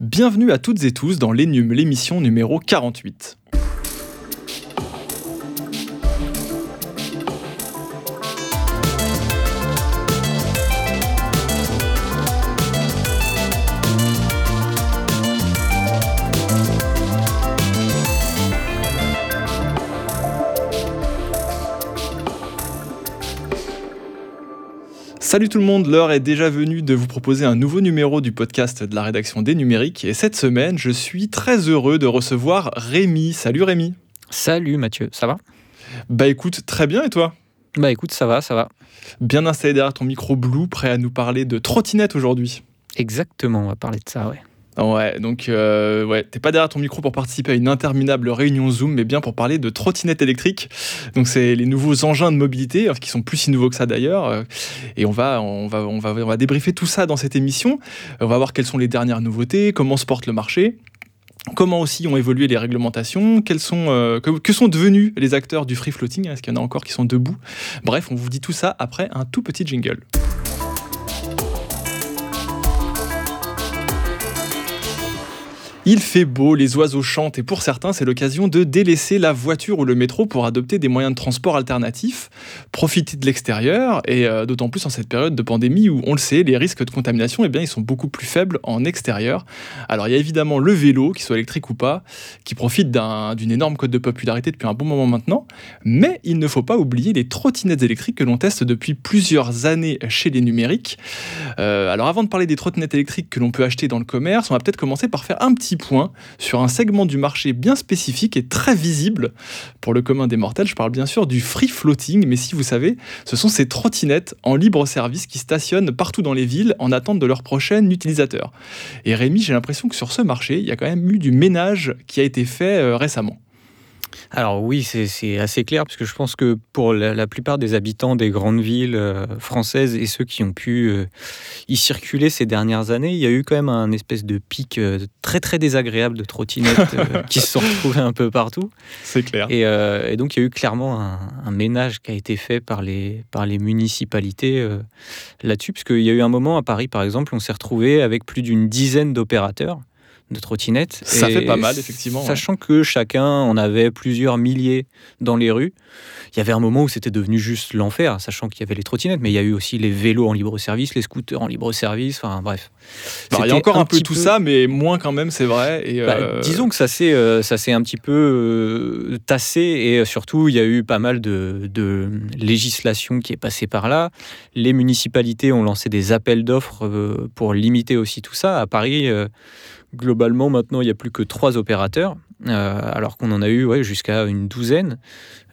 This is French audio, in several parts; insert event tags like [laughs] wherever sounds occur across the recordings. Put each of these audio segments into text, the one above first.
Bienvenue à toutes et tous dans l'Enum, l'émission numéro 48. Salut tout le monde, l'heure est déjà venue de vous proposer un nouveau numéro du podcast de la rédaction des numériques et cette semaine je suis très heureux de recevoir Rémi. Salut Rémi. Salut Mathieu, ça va? Bah écoute, très bien et toi? Bah écoute, ça va, ça va. Bien installé derrière ton micro Blue, prêt à nous parler de trottinette aujourd'hui. Exactement, on va parler de ça, ouais. Ouais, donc euh, ouais, t'es pas derrière ton micro pour participer à une interminable réunion Zoom, mais bien pour parler de trottinettes électriques. Donc c'est les nouveaux engins de mobilité, qui sont plus si nouveaux que ça d'ailleurs. Euh, et on va, on va, on va, on va débriefer tout ça dans cette émission. On va voir quelles sont les dernières nouveautés, comment se porte le marché. Comment aussi ont évolué les réglementations Quels sont, euh, que, que, sont devenus les acteurs du free floating Est-ce qu'il y en a encore qui sont debout? Bref, on vous dit tout ça après un tout petit jingle. Il fait beau, les oiseaux chantent et pour certains, c'est l'occasion de délaisser la voiture ou le métro pour adopter des moyens de transport alternatifs, profiter de l'extérieur et euh, d'autant plus en cette période de pandémie où on le sait, les risques de contamination, eh bien, ils sont beaucoup plus faibles en extérieur. Alors il y a évidemment le vélo, qu'il soit électrique ou pas, qui profite d'une énorme cote de popularité depuis un bon moment maintenant, mais il ne faut pas oublier les trottinettes électriques que l'on teste depuis plusieurs années chez les numériques. Euh, alors avant de parler des trottinettes électriques que l'on peut acheter dans le commerce, on va peut-être commencer par faire un petit sur un segment du marché bien spécifique et très visible pour le commun des mortels. Je parle bien sûr du free floating, mais si vous savez, ce sont ces trottinettes en libre service qui stationnent partout dans les villes en attente de leur prochain utilisateur. Et Rémi, j'ai l'impression que sur ce marché, il y a quand même eu du ménage qui a été fait euh, récemment. Alors oui, c'est assez clair, parce que je pense que pour la, plupart des habitants des grandes villes euh, françaises et ceux qui ont pu euh, y circuler ces dernières années, il y a eu quand même un espèce de pic euh, très très désagréable de trottinettes [laughs] qui se sont retrouvées un peu partout. C'est clair. Et, donc il y a eu clairement un, ménage qui a été fait par les, par les municipalités là-dessus, parce qu'il y a eu un moment à Paris, par exemple, on s'est retrouvé avec plus d'une dizaine d'opérateurs de trottinettes. Ça fait pas mal, effectivement. Sachant que chacun en avait plusieurs milliers dans les rues. Il y avait un moment où c'était devenu juste l'enfer, sachant qu'il y avait les trottinettes, mais il y a eu aussi les vélos en libre service, les scooters en libre service, enfin bref. Bah, il y a encore un, peu tout ça, mais moins quand même, c'est vrai. Et bah, euh, disons que ça s'est euh, un petit peu euh, tassé, et surtout, il y a eu pas mal de, de législation qui est passée par là. Les municipalités ont lancé des appels d'offres pour limiter aussi tout ça. À Paris, Globalement, maintenant, il n'y a plus que trois opérateurs, euh, alors qu'on en a eu ouais, jusqu'à une douzaine.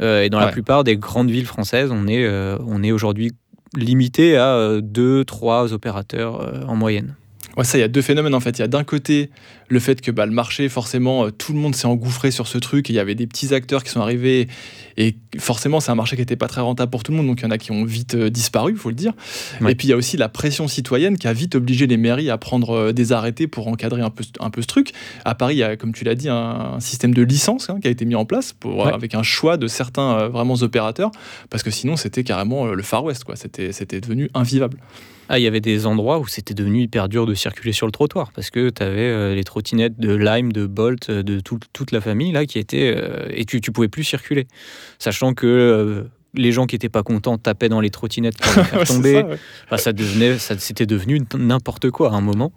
Euh, et dans la plupart des grandes villes françaises, on est, euh, on est aujourd'hui limité à deux, trois opérateurs en moyenne. Ouais, ça, il y a deux phénomènes en fait. Il y a d'un côté le fait que bah, le marché, forcément, euh, tout le monde s'est engouffré sur ce truc. Et il y avait des petits acteurs qui sont arrivés. Et forcément, c'est un marché qui n'était pas très rentable pour tout le monde. Donc il y en a qui ont vite euh, disparu, il faut le dire. Et puis il y a aussi la pression citoyenne qui a vite obligé les mairies à prendre euh, des arrêtés pour encadrer un peu, un peu ce truc. À Paris, il y a, comme tu l'as dit, un, système de licence hein, qui a été mis en place pour, avec un choix de certains vraiment opérateurs. Parce que sinon, c'était carrément le Far West. C'était devenu invivable. Ah, il y avait des endroits où c'était devenu hyper dur de circuler sur le trottoir parce que tu avais euh, les trottinettes de Lime, de Bolt, euh, de toute la famille là qui étaient. Euh, et tu, tu pouvais plus circuler. Sachant que. les gens qui n'étaient pas contents tapaient dans les trottinettes pour les [laughs] faire tomber. Ça, ça devenait, ça, c'était devenu n'importe quoi à un moment.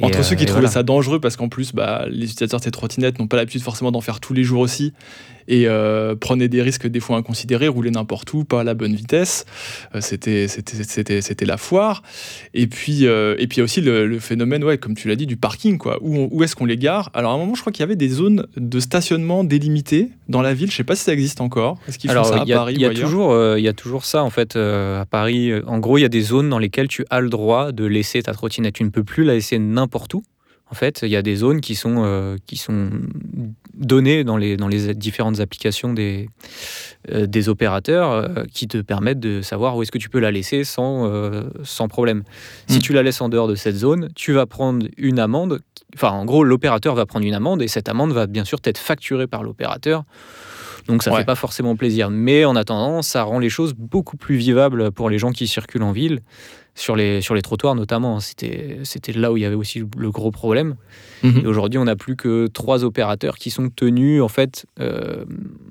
Entre ceux qui trouvaient ça dangereux parce qu'en plus, bah, les utilisateurs de ces trottinettes n'ont pas l'habitude forcément d'en faire tous les jours aussi et euh, prenait des risques des fois inconsidérés, roulait n'importe où, pas à la bonne vitesse. Euh, c'était, c'était, c'était, la foire. Et puis, euh, et puis y a aussi le, phénomène, ouais, comme tu l'as dit, du parking. Quoi. Où, où est-ce qu'on les gare? Alors à un moment, je crois qu'il y avait des zones de stationnement délimitées dans la ville. Je ne sais pas si ça existe encore. Est-ce qu'ils font ça à Paris Il y, a toujours, il y a toujours ça en fait à Paris. En gros, il y a des zones dans lesquelles tu as le droit de laisser ta trottinette. Tu ne peux plus la laisser n'importe où. En fait, il y a des zones qui sont, euh, qui sont données dans les, dans les différentes applications des, euh, des opérateurs euh, qui te permettent de savoir où est-ce que tu peux la laisser sans, sans problème. Si hmm. tu la laisses en dehors de cette zone, tu vas prendre une amende. Enfin, en gros, l'opérateur va prendre une amende et cette amende va bien sûr être facturée par l'opérateur Donc ça ne fait pas forcément plaisir. Mais en attendant, ça rend les choses beaucoup plus vivables pour les gens qui circulent en ville sur les, sur les trottoirs notamment. C'était, c'était là où il y avait aussi le gros problème. Mhm. Et aujourd'hui, on n'a plus que trois opérateurs qui sont tenus en fait euh,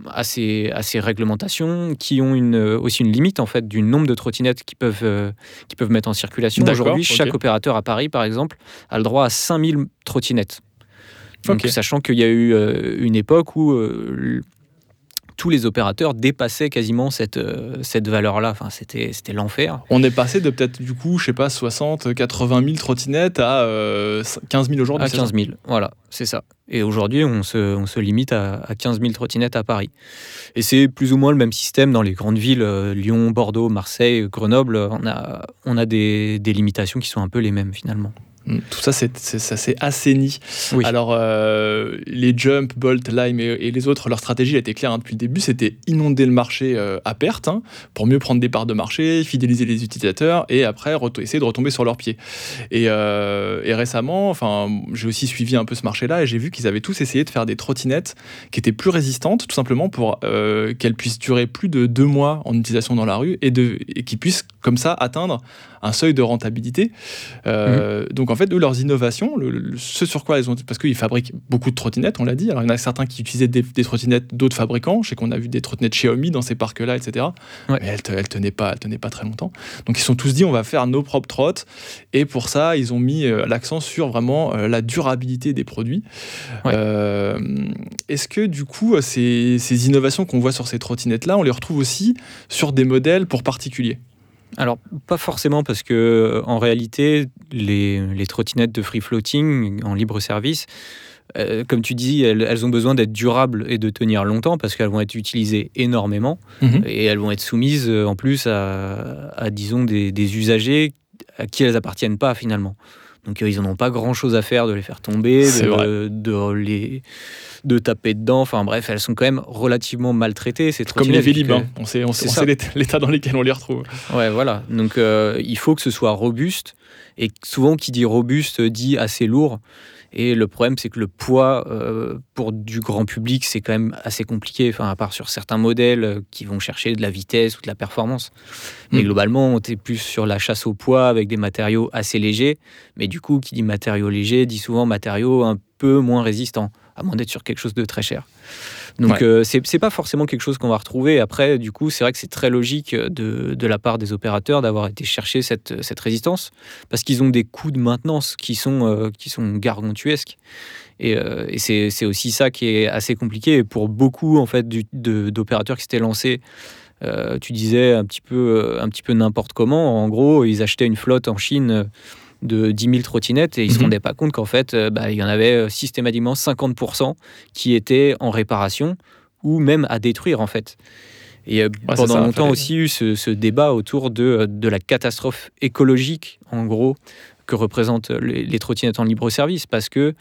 à, ces, à, ces, réglementations, qui ont une, aussi une limite en fait du nombre de trottinettes qu'ils peuvent, euh, peuvent mettre en circulation. Aujourd'hui, chaque opérateur à Paris, par exemple, a le droit à 5000 trottinettes. Donc, sachant qu'il y a eu euh, une époque où tous les opérateurs dépassaient quasiment cette, euh, cette valeur-là. Enfin, c'était, c'était l'enfer. On est passé de peut-être, du coup, je sais pas, 60, 80 000 trottinettes à 15 000 aujourd'hui. À 15 000, voilà, c'est ça. Et aujourd'hui, on se, on se limite à, 15 000 trottinettes à Paris. Et c'est plus ou moins le même système dans les grandes villes, euh, Lyon, Bordeaux, Marseille, Grenoble. On a, on a des, des limitations qui sont un peu les mêmes finalement. Mm. Tout ça, c'est, ça s'est assaini. Alors, euh, les Jump, Bolt, Lime et, les autres, leur stratégie a été claire hein, depuis le début c'était inonder le marché euh, à perte hein, pour mieux prendre des parts de marché, fidéliser les utilisateurs et après essayer de retomber sur leurs pieds. Et, euh, et récemment, enfin, j'ai aussi suivi un peu ce marché-là et j'ai vu qu'ils avaient tous essayé de faire des trottinettes qui étaient plus résistantes, tout simplement pour qu'elles puissent durer plus de deux mois en utilisation dans la rue et, de, et qui puissent comme ça atteindre un seuil de rentabilité. Euh, mmh. Donc en fait, eux, leurs innovations, ce sur quoi ils ont, parce qu'ils fabriquent beaucoup de trottinettes, on l'a dit. Alors il y en a certains qui utilisaient des, trottinettes d'autres fabricants. Je sais qu'on a vu des trottinettes Xiaomi dans ces parcs-là, etc. Mais elles, elles tenaient pas, elles tenaient pas très longtemps. Donc ils sont tous dit, on va faire nos propres trottes. Et pour ça, ils ont mis euh, l'accent sur vraiment euh, la durabilité des produits. Est-ce que du coup, ces, ces innovations qu'on voit sur ces trottinettes-là, on les retrouve aussi sur des modèles pour particuliers? Alors, pas forcément, parce que euh, en réalité, les, trottinettes de free floating en libre service, euh, comme tu dis, elles, ont besoin d'être durables et de tenir longtemps parce qu'elles vont être utilisées énormément mhm. et elles vont être soumises euh, en plus à, disons, des, usagers à qui elles appartiennent pas finalement. Donc ils n'en ont pas grand-chose à faire de les faire tomber, de, de, les de taper dedans. Enfin bref, elles sont quand même relativement maltraitées. C'est comme les Vélib, hein. on sait, on sait, l'état dans lequel on les retrouve. Ouais, voilà. Donc euh, il faut que ce soit robuste. Et souvent, qui dit robuste dit assez lourd. Et le problème, c'est que le poids euh, pour du grand public, c'est quand même assez compliqué, enfin, à part sur certains modèles euh, qui vont chercher de la vitesse ou de la performance. Mais mm. globalement, on est plus sur la chasse au poids avec des matériaux assez légers. Mais du coup, qui dit matériaux légers dit souvent matériaux un peu moins résistants, à moins d'être sur quelque chose de très cher. Donc euh, c'est pas forcément quelque chose qu'on va retrouver. Après, du coup, c'est vrai que c'est très logique de, de, la part des opérateurs d'avoir été chercher cette, cette résistance, parce qu'ils ont des coûts de maintenance qui sont, euh, qui sont gargantuesques. Et, euh, et c'est aussi ça qui est assez compliqué. Et pour beaucoup en fait d'opérateurs qui s'étaient lancés, tu disais un petit peu, un petit peu n'importe comment. En gros, ils achetaient une flotte en Chine de 10 000 trottinettes et ils ne se mhm. rendaient pas compte qu'en fait, euh, bah, il y en avait euh, systématiquement 50% qui étaient en réparation ou même à détruire en fait. Et euh, pendant longtemps aussi eu ce, débat autour de, de, la catastrophe écologique, en gros, que représentent les, les trottinettes en libre service, parce que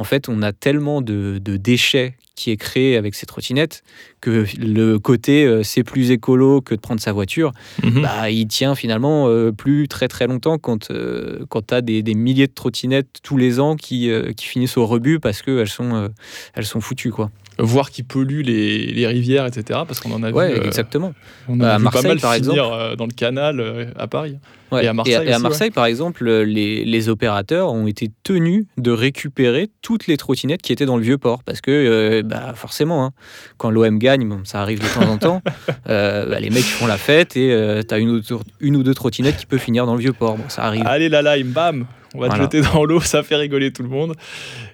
en fait, on a tellement de, déchets qui est créé avec ces trottinettes que le côté euh, c'est plus écolo que de prendre sa voiture, mhm. bah, il tient finalement euh, plus très très longtemps quand, euh, quand tu as des, milliers de trottinettes tous les ans qui, qui finissent au rebut parce qu'elles sont, elles sont foutues. quoi voir qui pollue les, rivières, etc. Parce qu'on en a vu. exactement. On a Marseille, pas mal par exemple. dans le canal à Paris. Et à Marseille, par exemple, les, opérateurs ont été tenus de récupérer toutes les trottinettes qui étaient dans le vieux port. Parce que, euh, bah, forcément, hein, quand l'OM gagne, ça arrive de temps en temps, [laughs] euh, bah, les mecs font la fête et euh, tu as une, une, ou deux trottinettes qui peuvent finir dans le vieux port. Bon, ça arrive. Allez, là, là, bam on va te jeter dans l'eau, [laughs] ça fait rigoler tout le monde.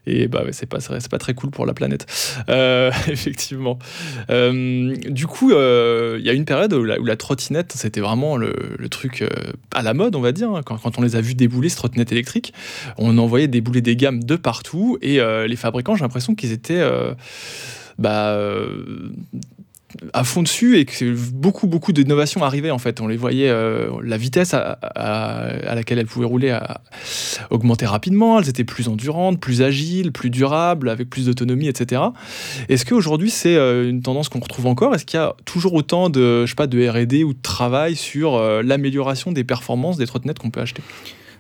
Et bah, c'est pas, c'est pas très cool pour la planète, euh, [laughs] effectivement. Euh, du coup, euh, il y a une période où la, trottinette, c'était vraiment le, truc à la mode, on va dire. Hein. Quand, quand, on les a vus débouler, ces trottinettes électriques, on envoyait débouler des gammes de partout. Et les fabricants, j'ai l'impression qu'ils étaient. Bah, à fond dessus et que beaucoup beaucoup d'innovations arrivaient en fait. On les voyait, euh, la vitesse à, laquelle elles pouvaient rouler a augmenté rapidement. Elles étaient plus endurantes, plus agiles, plus durables, avec plus d'autonomie, etc. Est-ce qu'aujourd'hui c'est euh, une tendance qu'on retrouve encore? Est-ce qu'il y a toujours autant de, je sais pas, de R&D ou de travail sur euh, l'amélioration des performances des trottinettes qu'on peut acheter?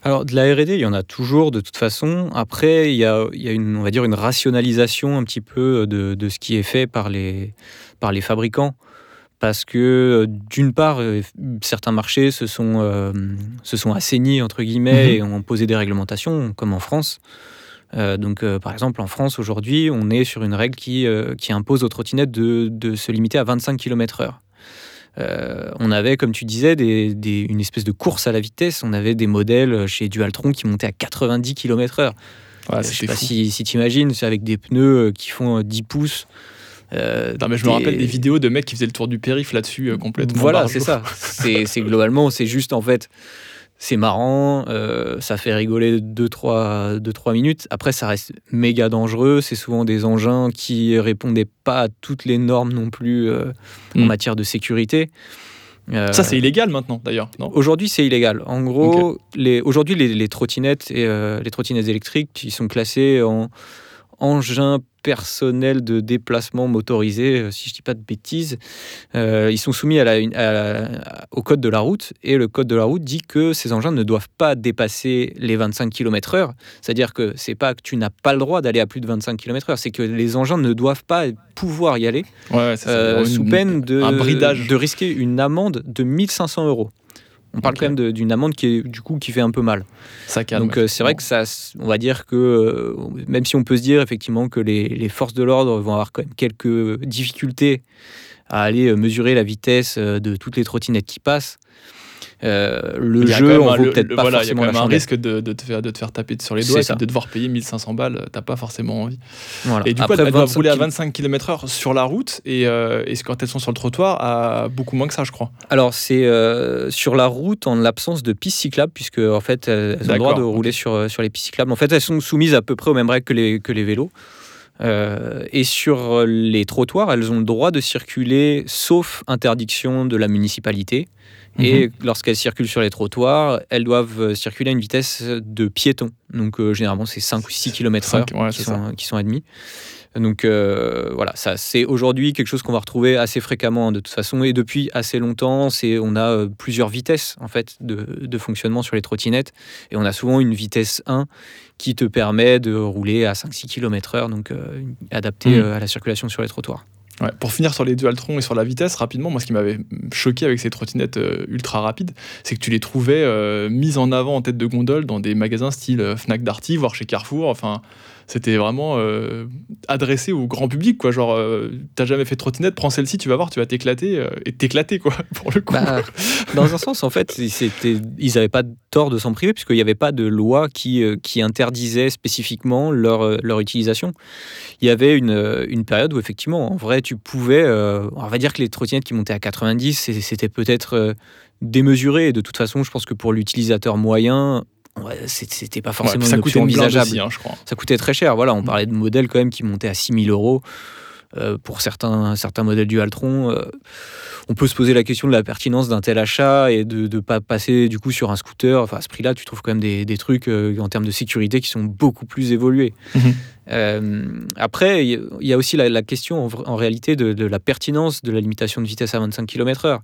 Alors de la R&D, il y en a toujours de toute façon. Après, il y a, une, on va dire une rationalisation un petit peu de ce qui est fait par les, par les fabricants parce que d'une part, euh, certains marchés se sont, euh, se sont assainis, entre guillemets, Mhm. et ont posé des réglementations, comme en France. Euh, donc, euh, par exemple, en France, aujourd'hui, on est sur une règle qui, euh, qui impose aux trottinettes de, de se limiter à 25 km/h. Euh, on avait, comme tu disais, des- des- une espèce de course à la vitesse. On avait des modèles chez Dualtron qui montaient à 90 km/h. Ouais, Euh, je sais pas si, si tu imagines, c'est avec des pneus euh, qui font euh, 10 pouces. Euh, Non, mais je me rappelle des vidéos de mecs qui faisaient le tour du périph' là-dessus euh, complètement. Voilà, c'est ça. [laughs] C'est globalement, c'est juste en fait, c'est marrant, euh, ça fait rigoler 2-3 minutes. Après, ça reste méga dangereux. C'est souvent des engins qui répondaient pas à toutes les normes non plus en Mm. matière de sécurité. Ça, c'est illégal maintenant d'ailleurs, Aujourd'hui, c'est illégal. En gros, les, aujourd'hui, les, les trottinettes et les trottinettes électriques qui sont classées en engins personnels de déplacement motorisé, euh, si je dis pas de bêtises, euh, ils sont soumis à la- à la- au code de la route et le code de la route dit que ces engins ne doivent pas dépasser les 25 km/h. C'est-à-dire que c'est pas que tu n'as pas le droit d'aller à plus de 25 km/h, c'est que les engins ne doivent pas pouvoir y aller Ouais, ça. euh, sous peine de, un bridage. de risquer une amende de 1500 euros. On parle quand même d'une amende qui est du coup qui fait un peu mal. Ça calme. Donc euh, c'est vrai que ça, on va dire que euh, même si on peut se dire effectivement que les, les forces de l'ordre vont avoir quand même quelques difficultés à aller euh, mesurer la vitesse de toutes les trottinettes qui passent, euh, le jeu un- vaut peut-être pas voilà, il y a forcément quand même un risque de, de te faire, de te faire taper sur les doigts et puis de devoir payer 1500 balles. T'as pas forcément envie. Voilà. Et du coup, Après, elles doivent 25 rouler à km. 25 km/h sur la route et, euh, et quand elles sont sur le trottoir, à beaucoup moins que ça, je crois. Alors c'est euh, sur la route en l'absence de pistes cyclables puisque en fait elles ont le droit de rouler sur, euh, sur les pistes cyclables. En fait elles sont soumises à peu près aux mêmes règles que les, que les vélos. Euh, et sur les trottoirs, elles ont le droit de circuler sauf interdiction de la municipalité. Mhm. Et lorsqu'elles circulent sur les trottoirs, elles doivent euh, circuler à une vitesse de piéton. Donc euh, généralement c'est 5 ou 6 km/h ouais, qui, sont, qui sont admis. Donc euh, voilà, ça c'est aujourd'hui quelque chose qu'on va retrouver assez fréquemment hein, de toute façon et depuis assez longtemps. C'est on a euh, plusieurs vitesses en fait de, de fonctionnement sur les trottinettes et on a souvent une vitesse 1 qui te permet de rouler à 5-6 km/h, donc euh, adapté Mhm. à la circulation sur les trottoirs. Pour finir sur les Dualtron et sur la vitesse, rapidement, moi ce qui m'avait choqué avec ces trottinettes euh, ultra rapides, c'est que tu les trouvais euh, mises en avant en tête de gondole dans des magasins style euh, Fnac Darty, voire chez Carrefour. Enfin, c'était vraiment euh, adressé au grand public, quoi. Genre, euh, t'as jamais fait trottinette, prends celle-ci, tu vas voir, tu vas t'éclater euh, et t'éclater, quoi, [laughs] pour le coup. Bah, dans un sens, en fait, ils n'avaient pas tort de s'en priver, puisqu'il n'y avait pas de loi qui, qui interdisait spécifiquement leur, leur utilisation. Il y avait une, une période où, effectivement, en vrai, tu pouvais. on va dire que les trottinettes qui montaient à 90, c'est- c'était peut-être démesuré. Et de toute façon, je pense que pour l'utilisateur moyen, ouais, c'était pas forcément ça une coûtait envisageable aussi, hein, je crois. ça coûtait très cher. Voilà, on Mm. parlait de modèles quand même qui montaient à 6000 euros. Euh, pour certains, certains modèles du Altron, euh, on peut se poser la question de la pertinence d'un tel achat et de ne pas passer du coup sur un scooter. Enfin, à ce prix-là, tu trouves quand même des, des trucs euh, en termes de sécurité qui sont beaucoup plus évolués. Mhm. Euh, après, il y a- aussi la, la question en, réalité de, de la pertinence de la limitation de vitesse à 25 km/h.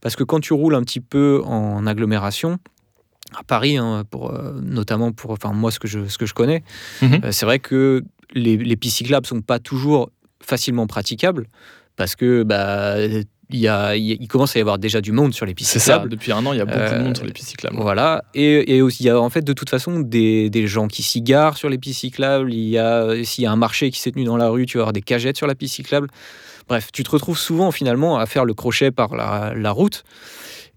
Parce que quand tu roules un petit peu en agglomération, à Paris, hein, pour, euh, notamment pour enfin, moi, ce que je, ce que je connais, Mhm. euh, c'est vrai que les, les pistes cyclables sont pas toujours facilement praticables parce que bah, il, y a, il commence à y avoir déjà du monde sur les pistes C'est ça, cyclables. depuis un an, il y a beaucoup de Euh, monde sur les pistes cyclables. Voilà, et, et aussi il y a en fait de toute façon des, des gens qui s'y garent sur les pistes cyclables. Il y a s'il y a un marché qui s'est tenu dans la rue, tu vas avoir des cagettes sur la piste cyclable. Bref, tu te retrouves souvent finalement à faire le crochet par la, la route.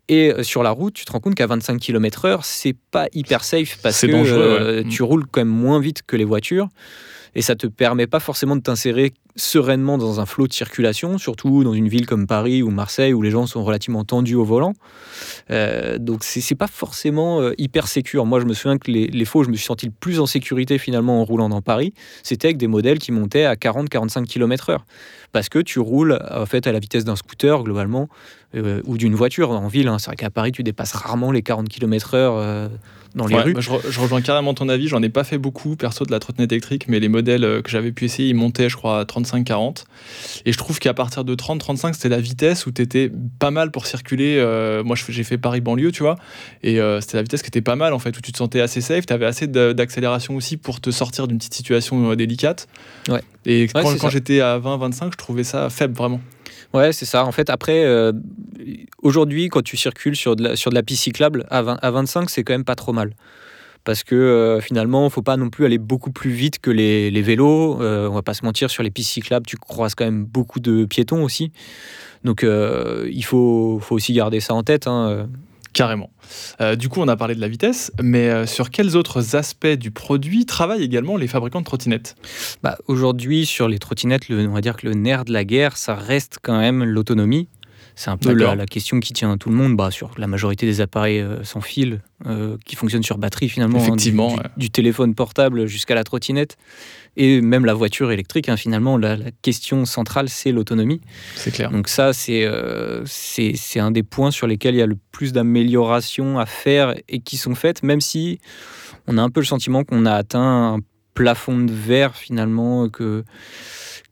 Et euh, sur la route, tu te rends compte qu'à 25 km/h, c'est pas hyper safe parce que euh, ouais. tu roules quand même moins vite que les voitures. Et ça te permet pas forcément de t'insérer sereinement dans un flot de circulation, surtout dans une ville comme Paris ou Marseille où les gens sont relativement tendus au volant. Euh, donc c'est c'est pas forcément euh, hyper sécure. Moi, je me souviens que les, les fois où je me suis senti le plus en sécurité finalement en roulant dans Paris, c'était avec des modèles qui montaient à 40-45 km/h. Parce que tu roules en fait à la vitesse d'un scooter globalement euh, ou d'une voiture en ville. hein. C'est vrai qu'à Paris, tu dépasses rarement les 40 km/h euh, dans les rues. je, rejoins carrément ton avis. J'en ai pas fait beaucoup, perso, de la trottinette électrique, mais les modèles euh, que j'avais pu essayer, ils montaient, je crois, à 35-40. Et je trouve qu'à partir de 30-35, c'était la vitesse où tu étais pas mal pour circuler. Euh, moi, j'ai fait Paris-Banlieue, tu vois. Et c'était la vitesse qui était pas mal, en fait, où tu te sentais assez safe. Tu avais assez d'accélération aussi pour te sortir d'une petite situation délicate. Ouais. Et quand, j'étais à 20-25, je trouvais ça faible, vraiment. Ouais, c'est ça. En fait, après, aujourd'hui, quand tu circules sur de la, piste cyclable, à, à 25, c'est quand même pas trop mal. Parce que euh, finalement, il ne faut pas non plus aller beaucoup plus vite que les, vélos. Euh, on va pas se mentir, sur les pistes cyclables, tu croises quand même beaucoup de piétons aussi. Donc euh, il faut, faut, aussi garder ça en tête. Hein. Carrément. du coup, on a parlé de la vitesse, mais sur quels autres aspects du produit travaillent également les fabricants de trottinettes? Bah, Aujourd'hui, sur les trottinettes, on va dire que le nerf de la guerre, ça reste quand même l'autonomie. C'est un peu la, question qui tient tout le monde bah, sur la majorité des appareils euh, sans fil euh, qui fonctionnent sur batterie finalement. Hein, du, téléphone portable jusqu'à la trottinette et même la voiture électrique. Hein, finalement, la, question centrale, c'est l'autonomie. C'est clair. Donc ça, euh, c'est c'est un des points sur lesquels il y a le plus d'améliorations à faire et qui sont faites, même si on a un peu le sentiment qu'on a atteint un plafond de verre finalement que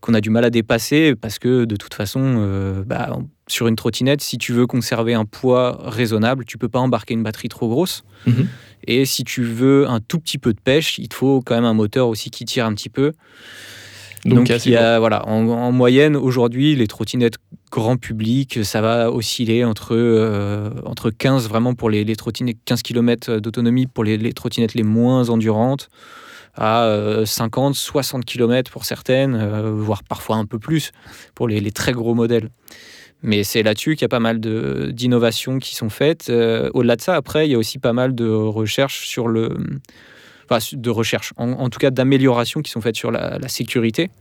qu'on a du mal à dépasser parce que de toute façon, euh, bah, sur une trottinette, si tu veux conserver un poids raisonnable, tu peux pas embarquer une batterie trop grosse. Mhm. Et si tu veux un tout petit peu de pêche, il te faut quand même un moteur aussi qui tire un petit peu. Donc, il y a, voilà, en, moyenne, aujourd'hui, les trottinettes grand public, ça va osciller entre, euh, entre 15, vraiment pour les, les trottinettes, 15 km d'autonomie pour les, les, trottinettes les moins endurantes, à 50, 60 km pour certaines, euh, voire parfois un peu plus pour les, très gros modèles. Mais c'est là-dessus qu'il y a pas mal d'innovations qui sont faites. Euh, au-delà de ça, après, il y a aussi pas mal de recherches sur le. Enfin, de recherche, en, tout cas d'améliorations qui sont faites sur la, sécurité.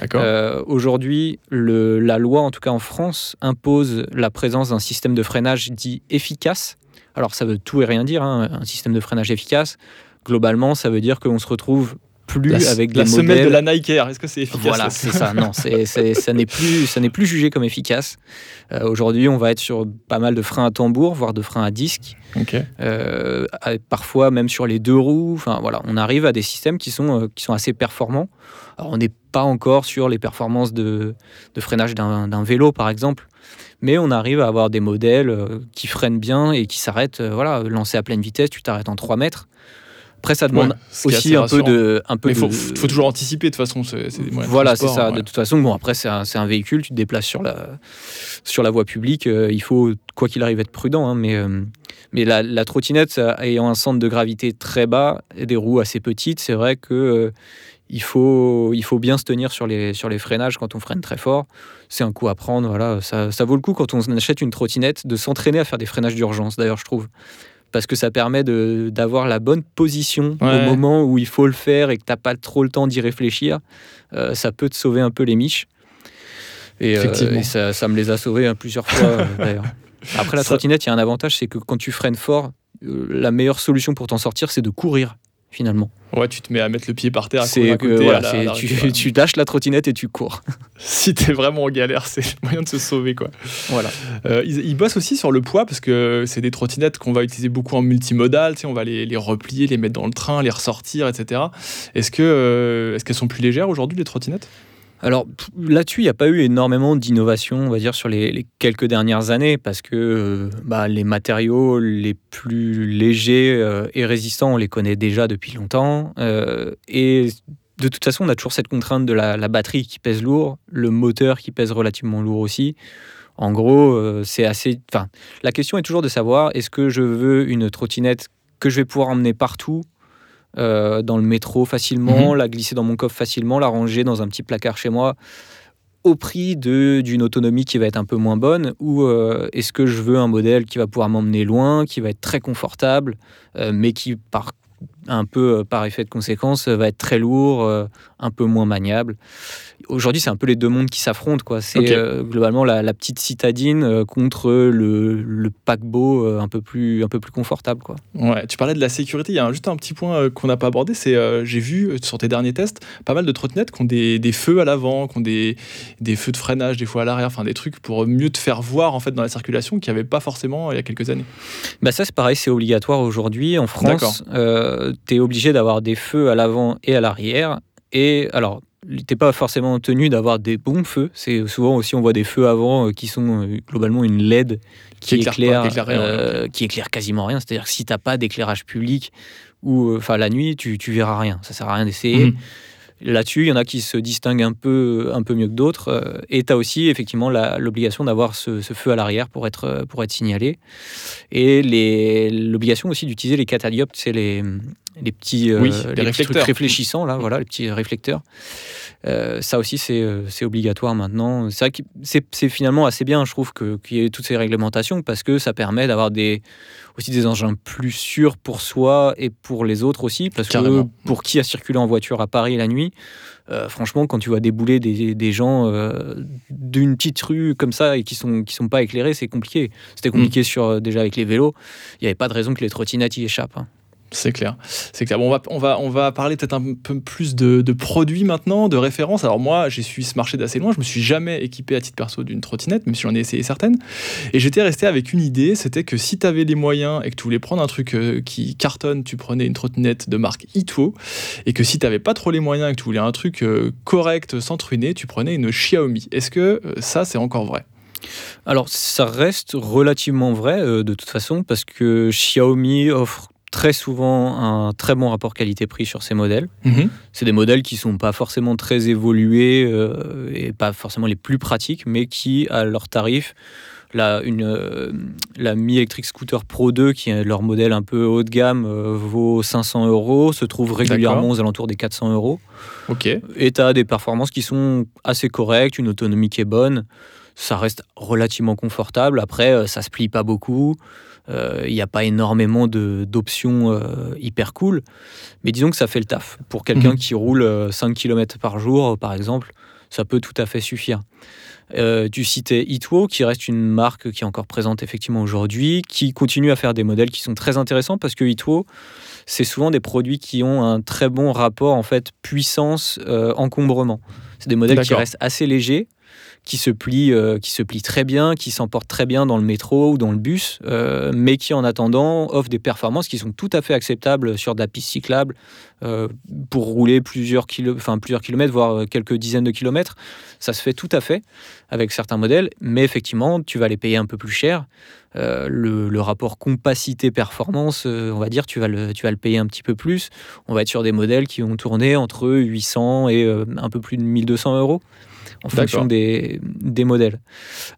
D'accord. Euh, aujourd'hui, la loi, en tout cas en France, impose la présence d'un système de freinage dit efficace. Alors ça veut tout et rien dire, hein, un système de freinage efficace globalement, ça veut dire qu'on se retrouve plus avec des la semelle de la Nike Air. Est-ce que c'est efficace Voilà, c'est ça. Non, [laughs] c'est, ça n'est plus, ça n'est plus jugé comme efficace. Euh, aujourd'hui, on va être sur pas mal de freins à tambour, voire de freins à disque. Euh, parfois même sur les deux roues. Enfin voilà, on arrive à des systèmes qui sont euh, qui sont assez performants. Alors, on n'est pas encore sur les performances de, de freinage d'un, d'un vélo, par exemple mais on arrive à avoir des modèles qui freinent bien et qui s'arrêtent. voilà, lancé à pleine vitesse, tu t'arrêtes en 3 mètres. Après, ça demande aussi un peu de. Un peu il faut, toujours anticiper de toute façon. voilà, c'est ça. De toute façon, bon, après, c'est un, un, véhicule, tu te déplaces sur la, sur la voie publique. Euh, il faut, quoi qu'il arrive, être prudent. Hein, mais euh, mais la, la, trottinette, ayant un centre de gravité très bas et des roues assez petites, c'est vrai que. Euh, il faut, il faut bien se tenir sur les, sur les freinages quand on freine très fort. C'est un coup à prendre. Voilà. Ça, ça vaut le coup quand on achète une trottinette de s'entraîner à faire des freinages d'urgence, d'ailleurs, je trouve parce que ça permet d'avoir la bonne position au moment où il faut le faire et que tu n'as pas trop le temps d'y réfléchir. Euh, ça peut te sauver un peu les miches. Et, euh, ça, ça, me les a sauvés hein, plusieurs fois euh, [laughs] d'ailleurs. Après la trottinette, il y a un avantage, c'est que quand tu freines fort, la meilleure solution pour t'en sortir, c'est de courir finalement. Ouais, tu te mets à mettre le pied par terre, à côté. tu, [laughs] tu, lâches la trottinette et tu cours. [laughs] si t'es vraiment en galère, c'est le moyen de se sauver, quoi. Voilà. Euh, ils, bossent aussi sur le poids parce que c'est des trottinettes qu'on va utiliser beaucoup en multimodal. Tu sais, on va les, les, replier, les mettre dans le train, les ressortir, etc. Est-ce que euh, est-ce qu'elles sont plus légères aujourd'hui les trottinettes? Alors là-dessus, il n'y a pas eu énormément d'innovation, on va dire, sur les, quelques dernières années, parce que euh, bah, les matériaux les plus légers euh, et résistants, on les connaît déjà depuis longtemps. Euh, et de toute façon, on a toujours cette contrainte de la, batterie qui pèse lourd, le moteur qui pèse relativement lourd aussi. En gros, c'est assez. Enfin, la question est toujours de savoir est-ce que je veux une trottinette que je vais pouvoir emmener partout euh, dans le métro facilement, mhm. la glisser dans mon coffre facilement, la ranger dans un petit placard chez moi au prix d'une autonomie qui va être un peu moins bonne ou euh, est-ce que je veux un modèle qui va pouvoir m'emmener loin, qui va être très confortable, euh, mais qui par un peu par effet de conséquence, va être très lourd, un peu moins maniable aujourd'hui, c'est un peu les deux mondes qui s'affrontent. quoi. C'est euh, globalement la, petite citadine euh, contre le, paquebot euh, un, peu plus, un peu plus confortable. Quoi. Ouais, tu parlais de la sécurité. Il y a juste un petit point qu'on n'a pas abordé. C'est j'ai vu sur tes derniers tests pas mal de trottinettes qui ont des, des feux à l'avant, qui ont des, des, feux de freinage des fois à l'arrière, enfin des trucs pour mieux te faire voir en fait dans la circulation qu'il n'y avait pas forcément il y a quelques années. Bah ça c'est pareil, c'est obligatoire aujourd'hui en France. Tu es obligé d'avoir des feux à l'avant et à l'arrière. Et alors, n'es pas forcément tenu d'avoir des bons feux. C'est souvent aussi on voit des feux avant euh, qui sont euh, globalement une LED qui, éclaire, euh, qui éclaire quasiment rien. C'est-à-dire que si t'as pas d'éclairage public ou enfin la nuit, tu, tu verras rien. Ça sert à rien d'essayer. Mhm. Là-dessus, il y en a qui se distinguent un peu, un peu mieux que d'autres. Et tu as aussi effectivement l'obligation d'avoir ce, feu à l'arrière pour être, pour être signalé. Et l'obligation aussi d'utiliser les catadioptes, c'est les, les petits, euh, les trucs réfléchissants, là, voilà, les petits réflecteurs. Euh, ça aussi, euh, c'est obligatoire maintenant. C'est finalement assez bien, je trouve, qu'il y ait toutes ces réglementations parce que ça permet d'avoir des, aussi des engins plus sûrs pour soi et pour les autres aussi. Parce que pour qui a circulé en voiture à Paris la nuit, franchement, quand tu vois débouler des, des gens d'une petite rue comme ça et qui sont, qui sont pas éclairés, c'est compliqué. C'était compliqué mm. sur, déjà avec les vélos. Il n'y avait pas de raison que les trottinettes y échappent. Hein. C'est clair. C'est clair. On va, on va, on va parler peut-être un peu plus de, produits maintenant, de références. Alors moi, j'ai suivi ce marché d'assez loin. Je me suis jamais équipé à titre perso d'une trottinette, même si j'en ai essayé certaines. Et j'étais resté avec une idée, c'était que si tu avais les moyens et que tu voulais prendre un truc euh, qui cartonne, tu prenais une trottinette de marque Ito. Et que si tu n'avais pas trop les moyens et que tu voulais un truc euh, correct, sans truiner, tu prenais une Xiaomi. Est-ce que euh, ça, c'est encore vrai? Alors, ça reste relativement vrai de toute façon parce que Xiaomi offre très souvent un très bon rapport qualité-prix sur ces modèles. Mhm. C'est des modèles qui ne sont pas forcément très évolués euh, et pas forcément les plus pratiques, mais qui, à leur tarif, la, une, euh, la Mi Electric Scooter Pro 2, qui est leur modèle un peu haut de gamme, euh, vaut 500 euros, se trouve régulièrement aux alentours des 400 euros. Ok. Et tu as des performances qui sont assez correctes, une autonomie qui est bonne. Ça reste relativement confortable. Après, ça se plie pas beaucoup. Il euh, n'y a pas énormément d'options euh, hyper cool, mais disons que ça fait le taf. Pour quelqu'un mhm. qui roule 5 euh, km par jour, par exemple, ça peut tout à fait suffire. tu citais Itwo, qui reste une marque qui est encore présente effectivement aujourd'hui, qui continue à faire des modèles qui sont très intéressants parce que Itwo, c'est souvent des produits qui ont un très bon rapport en fait puissance encombrement. C'est des modèles qui restent assez légers, qui se plie, euh, qui se plie très bien, qui s'emporte très bien dans le métro ou dans le bus, euh, mais qui en attendant offre des performances qui sont tout à fait acceptables sur de la piste cyclable euh, pour rouler plusieurs, kilomètres, voire quelques dizaines de kilomètres. Ça se fait tout à fait avec certains modèles, mais effectivement, tu vas les payer un peu plus cher. le, rapport compacité-performance, on va dire, tu vas, le, tu vas le payer un petit peu plus. On va être sur des modèles qui vont tourner entre 800 et un peu plus de 1200 euros en fonction des, des, modèles.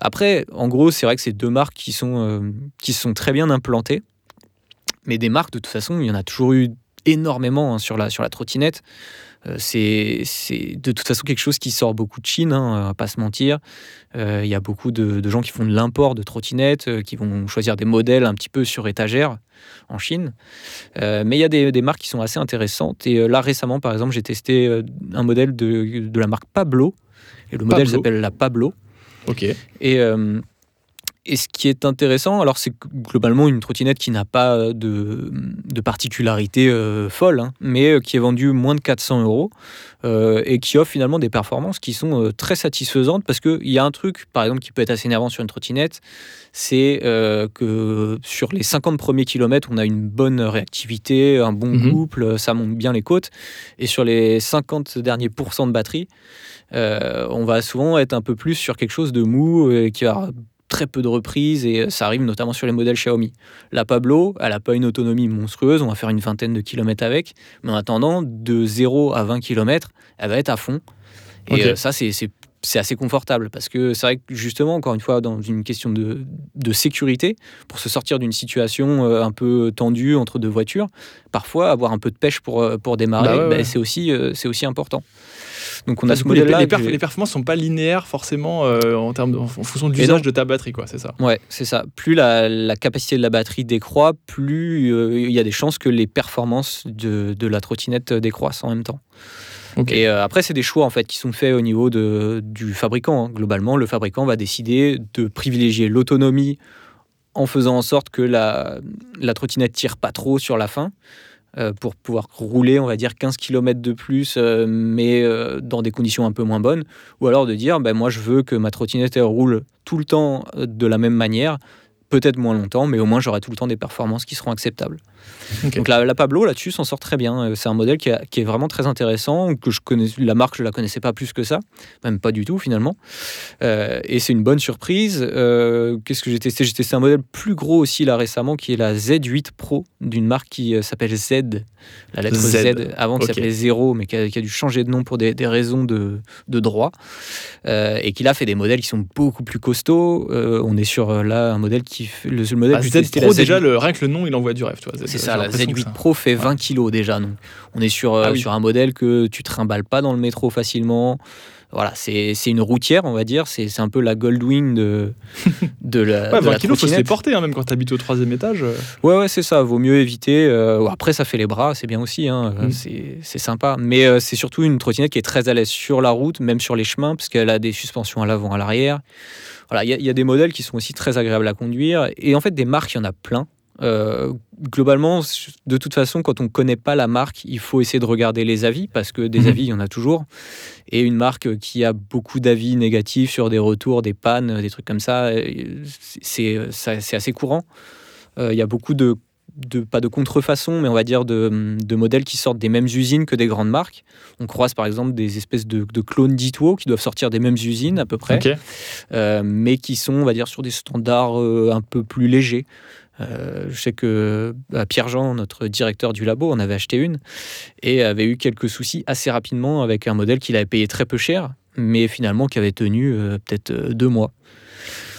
Après, en gros, c'est vrai que c'est deux marques qui sont, euh, qui sont très bien implantées, mais des marques, de toute façon, il y en a toujours eu énormément hein, sur, la, sur la trottinette. Euh, c'est de toute façon quelque chose qui sort beaucoup de Chine, hein, va pas se mentir. Euh, il y a beaucoup de, de, gens qui font de l'import de trottinettes, qui vont choisir des modèles un petit peu sur étagère en Chine. mais il y a des, des, marques qui sont assez intéressantes. Et là, récemment, par exemple, j'ai testé un modèle de, de la marque Pablo, et le modèle s'appelle la Pablo. Ok. Et, euh, et ce qui est intéressant, alors c'est globalement une trottinette qui n'a pas de, de particularité euh, folle, hein, mais euh, qui est vendue moins de 400 euros et qui offre finalement des performances qui sont très satisfaisantes parce qu'il y a un truc, par exemple, qui peut être assez énervant sur une trottinette, c'est que sur les 50 premiers kilomètres, on a une bonne réactivité, un bon mhm. couple, ça monte bien les côtes, et sur les 50 derniers pourcents de batterie, euh, on va souvent être un peu plus sur quelque chose de mou euh, qui va très peu de reprises et ça arrive notamment sur les modèles Xiaomi. La Pablo, elle n'a pas une autonomie monstrueuse, on va faire une vingtaine de kilomètres avec, mais en attendant, de 0 à 20 km, elle va être à fond. Et euh, ça, c'est assez confortable parce que c'est vrai que justement, encore une fois, dans une question de, de sécurité, pour se sortir d'une situation euh, un peu tendue entre deux voitures, parfois avoir un peu de pêche pour, euh, pour démarrer, Bah ouais, bah, ouais. c'est aussi, euh, c'est aussi important. Donc on a ce modèle-là. les, perf- les performances sont pas linéaires forcément euh, en, termes de- en fonction de l'usage de ta batterie, quoi, c'est ça. Ouais, c'est ça. Plus la, la capacité de la batterie décroît, plus euh, il y a des chances que les performances de, de la trottinette décroissent en même temps. Et euh, après, c'est des choix en fait qui sont faits au niveau de, du fabricant. hein. Globalement, le fabricant va décider de privilégier l'autonomie en faisant en sorte que la, la trottinette tire pas trop sur la fin pour pouvoir rouler, on va dire 15 km de plus, euh, mais euh, dans des conditions un peu moins bonnes. Ou alors de dire, ben, moi je veux que ma trottinette roule tout le temps euh, de la même manière, peut-être moins longtemps, mais au moins j'aurai tout le temps des performances qui seront acceptables. Donc la, la Pablo là-dessus s'en sort très bien. Euh, C'est un modèle qui, a- qui est vraiment très intéressant, que je connais, la marque je la connaissais pas plus que ça, même pas du tout finalement. Euh, et c'est une bonne surprise. Euh, Qu'est-ce que j'ai testé? J'ai testé un modèle plus gros aussi là récemment, qui est la Z8 Pro d'une marque qui s'appelle Z, la lettre Z, Z. avant qui s'appelait Zero, mais qui a, qui a dû changer de nom pour des, des raisons de, de droit, Euh, et qui là fait des modèles qui sont beaucoup plus costauds. On est sur là un modèle qui le, le modèle Ah, que j'ai Z Pro, la déjà, Z8. le, rien que le nom, il envoie du rêve. tu vois, Z, C'est ça, la l'impression que Z8 ça- Pro fait 20 kg déjà. Donc on est sur, euh, Ah oui. sur un modèle que tu trimbales pas dans le métro facilement. Voilà, c'est une routière, on va dire. C'est un peu la Goldwing de, [laughs] de la. Ouais, de 20 la kilos, faut se les porter, hein, même quand t'habites au troisième étage. Ouais, ouais, c'est ça. Vaut mieux éviter. euh, après, ça fait les bras, c'est bien aussi. hein, Mm. c'est- sympa. Mais euh, c'est surtout une trottinette qui est très à l'aise sur la route, même sur les chemins, parce qu'elle a des suspensions à l'avant, à l'arrière. Voilà, il y, y a des modèles qui sont aussi très agréables à conduire. Et en fait, des marques, il y en a plein. Euh, globalement, de toute façon, quand on ne connaît pas la marque, il faut essayer de regarder les avis, parce que des Mhm. avis, il y en a toujours. Et une marque qui a beaucoup d'avis négatifs sur des retours, des pannes, des trucs comme ça, euh, c'est assez courant. Euh, Il y a beaucoup de, de- pas de contrefaçon, mais on va dire de, de modèles qui sortent des mêmes usines que des grandes marques. On croise par exemple des espèces de, de clones Ditwo qui doivent sortir des mêmes usines à peu près, euh, mais qui sont, on va dire, sur des standards un peu plus légers. Euh, je sais que bah, Pierre-Jean, notre directeur du labo, en avait acheté une et avait eu quelques soucis assez rapidement avec un modèle qu'il avait payé très peu cher, mais finalement qui avait tenu euh, peut-être euh, deux mois.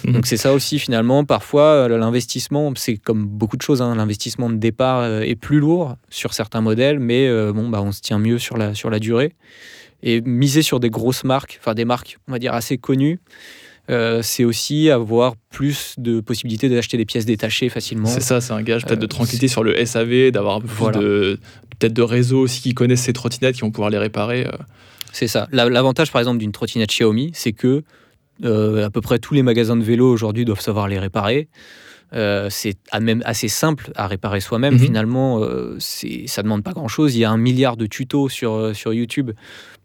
Mhm. Donc c'est ça aussi finalement, parfois l'investissement, c'est comme beaucoup de choses, hein, l'investissement de départ est plus lourd sur certains modèles, mais euh, bon, bah, on se tient mieux sur la, sur la durée. Et miser sur des grosses marques, enfin des marques, on va dire, assez connues, euh, c'est aussi avoir plus de possibilités d'acheter des pièces détachées facilement. C'est ça, c'est un gage peut-être de Euh, tranquillité sur le SAV, d'avoir un peu plus Voilà. de peut-être de réseaux aussi qui connaissent ces trottinettes, qui vont pouvoir les réparer. euh. C'est ça. La- L'avantage, par exemple, d'une trottinette Xiaomi, c'est que euh, à peu près tous les magasins de vélo aujourd'hui doivent savoir les réparer. Euh, c'est même assez simple à réparer soi-même. Mhm. Finalement, euh, ça demande pas grand-chose. Il y a un milliard de tutos sur, sur YouTube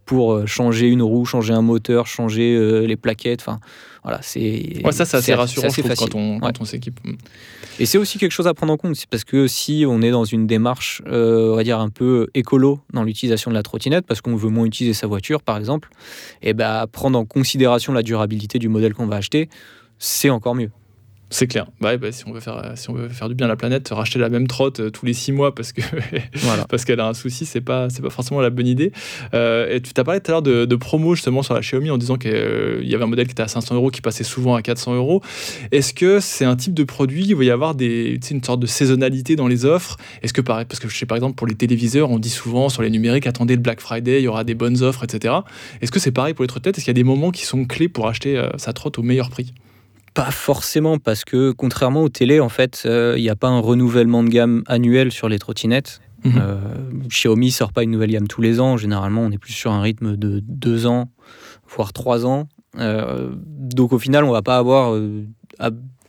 pour euh, changer une roue, changer un moteur, changer euh, les plaquettes. Enfin, voilà, c'est. Ouais, ça, c'est assez rassurant, assez je trouve, facile. quand on, Ouais. on s'équipe. Et c'est aussi quelque chose à prendre en compte, c'est parce que si on est dans une démarche, euh, on va dire un peu écolo dans l'utilisation de la trottinette, parce qu'on veut moins utiliser sa voiture, par exemple, et ben prendre en considération la durabilité du modèle qu'on va acheter, c'est encore mieux. C'est clair. Bah, bah, si, on veut faire, euh, si on veut faire du bien à la planète, racheter la même trotte euh, tous les six mois parce que [laughs] Voilà. parce qu'elle a un souci, c'est pas c'est pas forcément la bonne idée. Euh, et tu t'as parlé tout à l'heure de, de promo justement sur la Xiaomi en disant qu'il y avait un modèle qui était à 500 euros qui passait souvent à 400 euros. Est-ce que c'est un type de produit où il va y avoir des, une sorte de saisonnalité dans les offres? Est-ce que par, parce que je sais par exemple pour les téléviseurs, on dit souvent sur les numériques attendez le Black Friday, il y aura des bonnes offres, etc. Est-ce que c'est pareil pour les trottinettes? Est-ce qu'il y a des moments qui sont clés pour acheter euh, sa trotte au meilleur prix? Pas forcément, parce que contrairement aux télé, en fait, euh, il n'y a pas un renouvellement de gamme annuel sur les trottinettes. Mhm. Euh, Xiaomi sort pas une nouvelle gamme tous les ans. Généralement, on est plus sur un rythme de deux ans, voire trois ans. Euh, donc au final, on va pas avoir euh,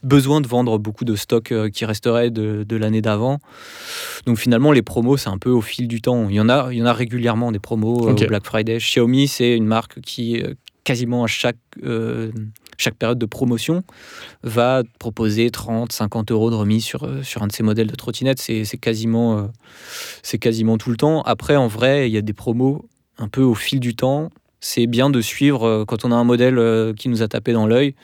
besoin de vendre beaucoup de stocks euh, qui resteraient de, de l'année d'avant. Donc finalement, les promos, c'est un peu au fil du temps. Il y en a, il y en a régulièrement des promos euh, au Black Friday. Xiaomi, c'est une marque qui euh, quasiment à chaque euh, chaque période de promotion va proposer 30, 50 euros de remise sur, euh, sur un de ces modèles de trottinette. C'est quasiment, euh, c'est quasiment tout le temps. Après, en vrai, il y a des promos un peu au fil du temps. C'est bien de suivre, euh, quand on a un modèle qui nous a tapé dans l'œil,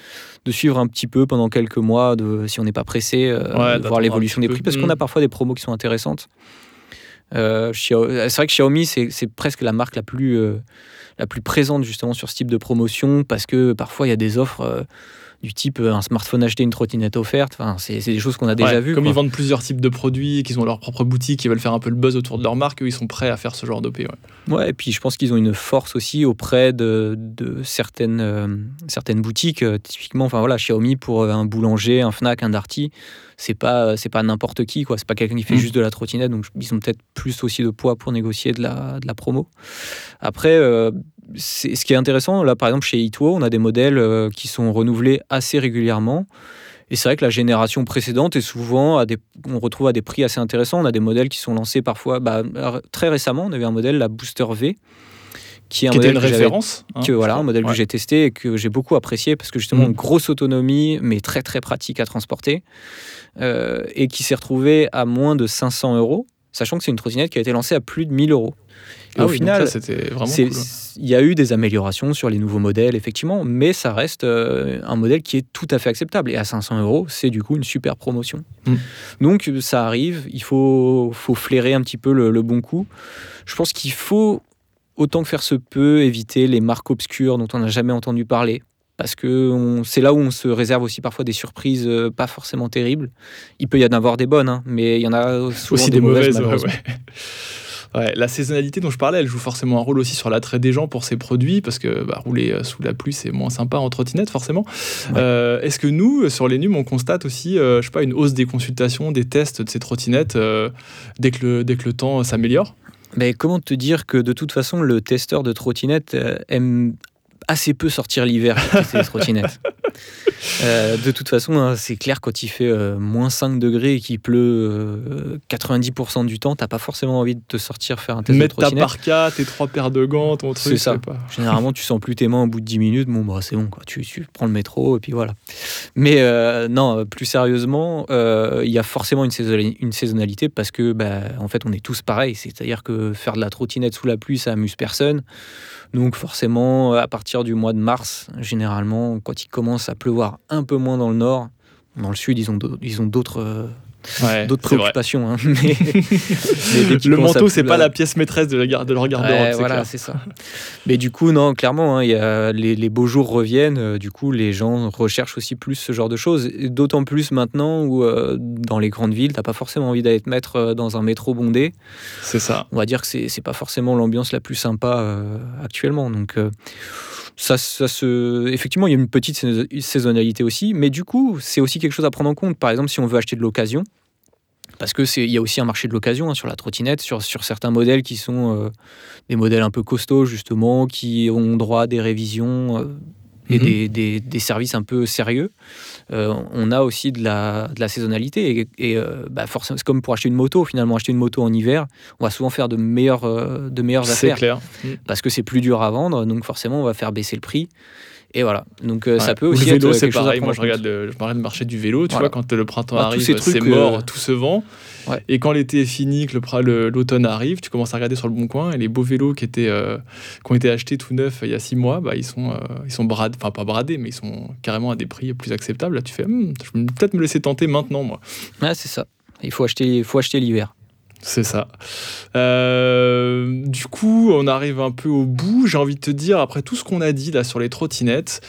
de suivre un petit peu pendant quelques mois, de, si on n'est pas pressé, Ouais, de voir l'évolution des prix, parce qu'on Mm. a parfois des promos qui sont intéressantes. c'est vrai que Xiaomi, c'est presque la marque la plus, la plus présente justement sur ce type de promotion parce que parfois il y a des offres du type euh, un smartphone acheté, une trottinette offerte. Enfin, c'est des choses qu'on a déjà vues. Comme ils vendent plusieurs types de produits, qu'ils ont leur propre boutique, ils veulent faire un peu le buzz autour de leur marque, eux, ils sont prêts à faire ce genre d'OP. Ouais. ouais, et puis je pense qu'ils ont une force aussi auprès de, de certaines, euh, certaines boutiques. Euh, typiquement, enfin voilà, Xiaomi pour un boulanger, un Fnac, un Darty, c'est pas c'est pas n'importe qui quoi. C'est pas quelqu'un qui fait mm. juste de la trottinette, donc ils ont peut-être plus aussi de poids pour négocier de la, de la promo. Après ce qui est intéressant, là par exemple chez Ito, on a des modèles euh, qui sont renouvelés assez régulièrement. Et c'est vrai que la génération précédente est souvent, à des, on retrouve à des prix assez intéressants. On a des modèles qui sont lancés parfois, bah, très récemment, on avait un modèle, la Booster V, qui est un modèle une référence, hein, que, voilà, un modèle que j'ai testé et que j'ai beaucoup apprécié parce que justement, mm. une grosse autonomie, mais très très pratique à transporter, euh, et qui s'est retrouvé à moins de 500 euros, sachant que c'est une trottinette qui a été lancée à plus de 1000 euros. Ah au final, c'était vraiment cool. Il y a eu des améliorations sur les nouveaux modèles, effectivement, mais ça reste euh, un modèle qui est tout à fait acceptable. Et à 500 euros, c'est du coup une super promotion. Mm. Donc ça arrive, il faut, faut flairer un petit peu le, bon coup. Je pense qu'il faut, autant que faire se peut, éviter les marques obscures dont on n'a jamais entendu parler. Parce que c'est là où on se réserve aussi parfois des surprises euh, pas forcément terribles. Il peut y en avoir des bonnes, hein, mais il y en a souvent aussi des, mauvaises. mauvaises [laughs] la saisonnalité dont je parlais, elle joue forcément un rôle aussi sur l'attrait des gens pour ces produits, parce que bah, rouler euh, sous la pluie, c'est moins sympa en trottinette, forcément. Euh, est-ce que nous, sur les NUM, on constate aussi, euh, je sais pas, une hausse des consultations, des tests de ces trottinettes dès, que le, dès que le temps s'améliore? Mais comment te dire que de toute façon, le testeur de trottinette aime assez peu sortir l'hiver ces trottinettes. [laughs] Euh, de toute façon, hein, c'est clair, quand il fait euh, moins 5 degrés et qu'il pleut 90% euh, du temps, t'as pas forcément envie de te sortir faire un test Mettre de trottinette. Mettre ta parka, tes trois paires de gants, ton truc. C'est ça. [laughs] Généralement, tu sens plus tes mains au bout de 10 minutes. Bon, bah, c'est bon, quoi. Tu, tu, prends le métro et puis voilà. Mais non, plus sérieusement, il y a forcément une, une saisonnalité parce que, bah, en fait, on est tous pareils. C'est-à-dire que faire de la trottinette sous la pluie, ça amuse personne. Donc forcément, à partir du mois de mars, généralement, quand il commence à pleuvoir un peu moins dans le nord, dans le sud, ils ont d'autres d'autres préoccupations. Hein. [laughs] Mais, le manteau, c'est pas la pièce maîtresse de, la, de leur garde-robe. voilà, c'est ça. Mais du coup, non, clairement, hein, y a, les, beaux jours reviennent. Euh, du coup, les gens recherchent aussi plus ce genre de choses. D'autant plus maintenant où, euh, dans les grandes villes, t'as pas forcément envie d'aller te mettre euh, dans un métro bondé. C'est ça. On va dire que c'est pas forcément l'ambiance la plus sympa actuellement. Donc ça, ça se... effectivement, il y a une petite saisonnalité aussi, mais du coup, c'est aussi quelque chose à prendre en compte. Par exemple, si on veut acheter de l'occasion, parce que c'est il y a aussi un marché de l'occasion hein, sur la trottinette, sur, sur certains modèles qui sont euh, des modèles un peu costauds justement, qui ont droit à des révisions euh, et mhm. des, des, services un peu sérieux. Euh, on a aussi de la, de la saisonnalité et, bah forcément c'est comme pour acheter une moto finalement acheter une moto en hiver, on va souvent faire de meilleures de meilleures affaires. clair. Parce que c'est plus dur à vendre, donc forcément on va faire baisser le prix. Et voilà. Donc euh, ça peut aussi le vélo, c'est pareil. Moi, je regarde le, je de marché du vélo. Tu vois, quand le printemps arrive, c'est mort, euh, tout se vend. Et quand l'été est fini, que l'automne arrive, tu commences à regarder sur le bon coin et les beaux vélos qui étaient euh, qui ont été achetés tout neufs il y a six mois, bah, ils sont ils sont bradés, enfin pas bradés, mais ils sont carrément à des prix plus acceptables. Là, tu fais, hmm, je vais peut-être me laisser tenter maintenant, moi. Ouais, c'est ça. Il faut acheter, il faut acheter l'hiver. C'est ça. Euh, du coup, on arrive un peu au bout. J'ai envie de te dire, après tout ce qu'on a dit là sur les trottinettes,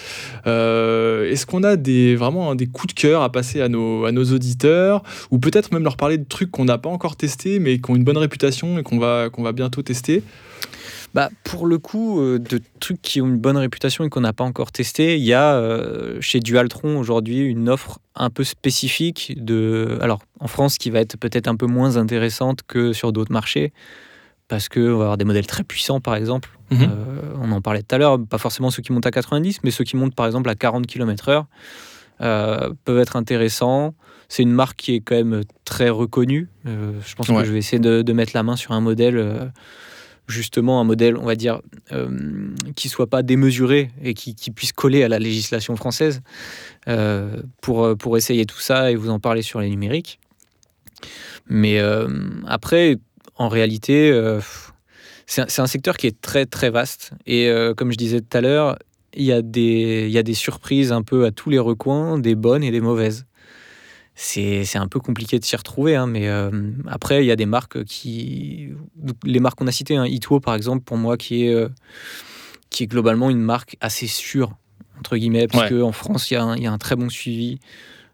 euh, est-ce qu'on a des, vraiment des coups de cœur à passer à nos, auditeurs Ou peut-être même leur parler de trucs qu'on n'a pas encore testés, mais qui ont une bonne réputation et qu'on va, qu'on va bientôt tester? Bah, pour le coup, euh, de trucs qui ont une bonne réputation et qu'on n'a pas encore testé, il y a euh, chez Dualtron aujourd'hui une offre un peu spécifique de, alors en France qui va être peut-être un peu moins intéressante que sur d'autres marchés parce qu'on va avoir des modèles très puissants par exemple. Mhm. Euh, on en parlait tout à l'heure, pas forcément ceux qui montent à 90, mais ceux qui montent par exemple à 40 km/h peuvent être intéressants. C'est une marque qui est quand même très reconnue. je pense que je vais essayer de, de, mettre la main sur un modèle justement un modèle, on va dire, euh, qui soit pas démesuré et qui, puisse coller à la législation française euh, pour, euh, pour essayer tout ça et vous en parler sur les numériques. Mais après, en réalité, c'est un, secteur qui est très très vaste et comme je disais tout à l'heure, il y a des surprises un peu à tous les recoins, des bonnes et des mauvaises. C'est un peu compliqué de s'y retrouver. Hein, mais après, il y a des marques qui. Les marques qu'on a citées, hein, Ito par exemple, pour moi, qui est, qui est globalement une marque assez sûre, entre guillemets, parce qu'en France, il y, y, a un très bon suivi.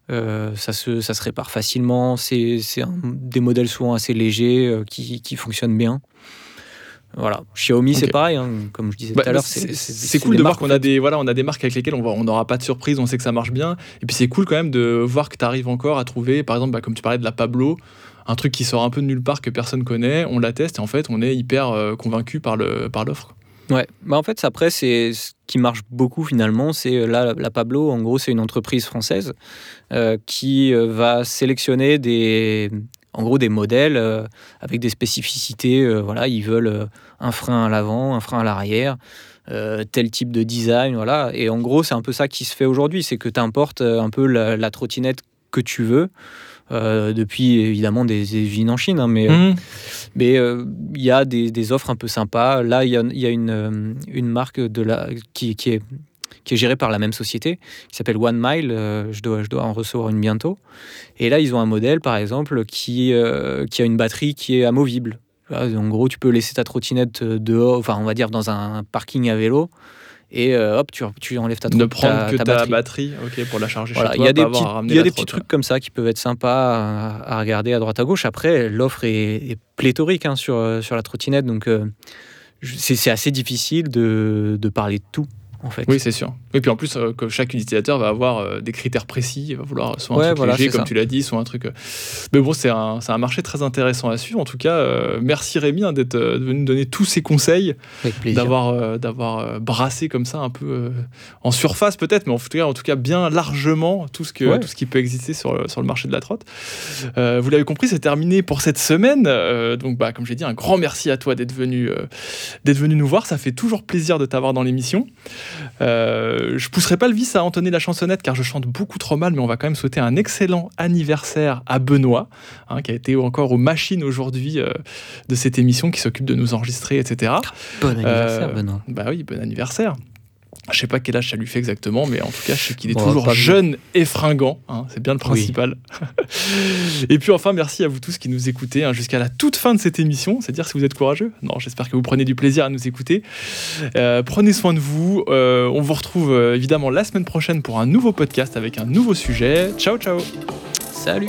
ça, se, ça se répare facilement. C'est des modèles souvent assez légers qui, qui fonctionnent bien. Voilà. Xiaomi, c'est pareil, hein, comme je disais bah, tout à l'heure. C'est cool de voir qu'on a, des, voilà, on a des marques avec lesquelles on n'aura pas de surprise, on sait que ça marche bien. Et puis c'est cool quand même de voir que tu arrives encore à trouver, par exemple, bah, comme tu parlais de la Pablo, un truc qui sort un peu de nulle part que personne connaît, on la teste et en fait on est hyper euh, convaincu par l'offre. Par ouais, bah en fait après c'est ce qui marche beaucoup finalement, c'est euh, là la Pablo, en gros c'est une entreprise française euh, qui va sélectionner des, en gros des modèles euh, avec des spécificités. Euh, voilà, ils veulent euh, un frein à l'avant, un frein à l'arrière, tel type de design. Voilà. Et en gros, c'est un peu ça qui se fait aujourd'hui c'est que tu importes un peu la, trottinette que tu veux. depuis évidemment des, usines en Chine, hein, mais mmh. mais il y a des, offres un peu sympas. Là, il y a, y a une, une, marque de la, qui, qui est qui est géré par la même société, qui s'appelle One Mile. Euh, je, dois, je dois en recevoir une bientôt. Et là, ils ont un modèle, par exemple, qui, euh, qui a une batterie qui est amovible. En gros, tu peux laisser ta trottinette dehors, enfin, on va dire dans un parking à vélo et euh, hop, tu, tu, enlèves ta, ne prendre que ta, batterie, pour la charger voilà, chez toi. Il y a des, petits, il y a des petits trucs comme ça qui peuvent être sympas à, regarder à droite à gauche. Après, l'offre est, pléthorique hein, sur, sur la trottinette, donc c'est assez difficile de, de, parler de tout. Oui, c'est sûr. Et puis en plus, euh, que chaque utilisateur va avoir euh, des critères précis, il va vouloir soit un truc léger, comme tu l'as dit, soit un truc. Euh, mais bon, c'est un, un, marché très intéressant à suivre. En tout cas, merci Rémi hein, d'être venu donner tous ces conseils, d'avoir d'avoir brassé comme ça un peu en surface peut-être, mais en tout cas, en tout cas bien largement tout ce que tout ce qui peut exister sur le, sur le marché de la trotte. vous l'avez compris, c'est terminé pour cette semaine. donc, bah, comme j'ai dit, un grand merci à toi d'être venu d'être venu nous voir. Ça fait toujours plaisir de t'avoir dans l'émission. Euh, je pousserai pas le vice à entonner la chansonnette car je chante beaucoup trop mal, mais on va quand même souhaiter un excellent anniversaire à Benoît, hein, qui a été encore aux machines aujourd'hui euh, de cette émission, qui s'occupe de nous enregistrer, etc. Bon anniversaire, euh, Benoît. Bah oui, bon anniversaire. Je sais pas quel âge ça lui fait exactement, mais en tout cas, je sais qu'il est toujours jeune et fringant. Hein, c'est bien le principal. [laughs] et puis enfin, merci à vous tous qui nous écoutez hein, jusqu'à la toute fin de cette émission. C'est dire si vous êtes courageux. Non, j'espère que vous prenez du plaisir à nous écouter. Euh, prenez soin de vous. Euh, on vous retrouve euh, évidemment la semaine prochaine pour un nouveau podcast avec un nouveau sujet. Ciao, ciao. Salut.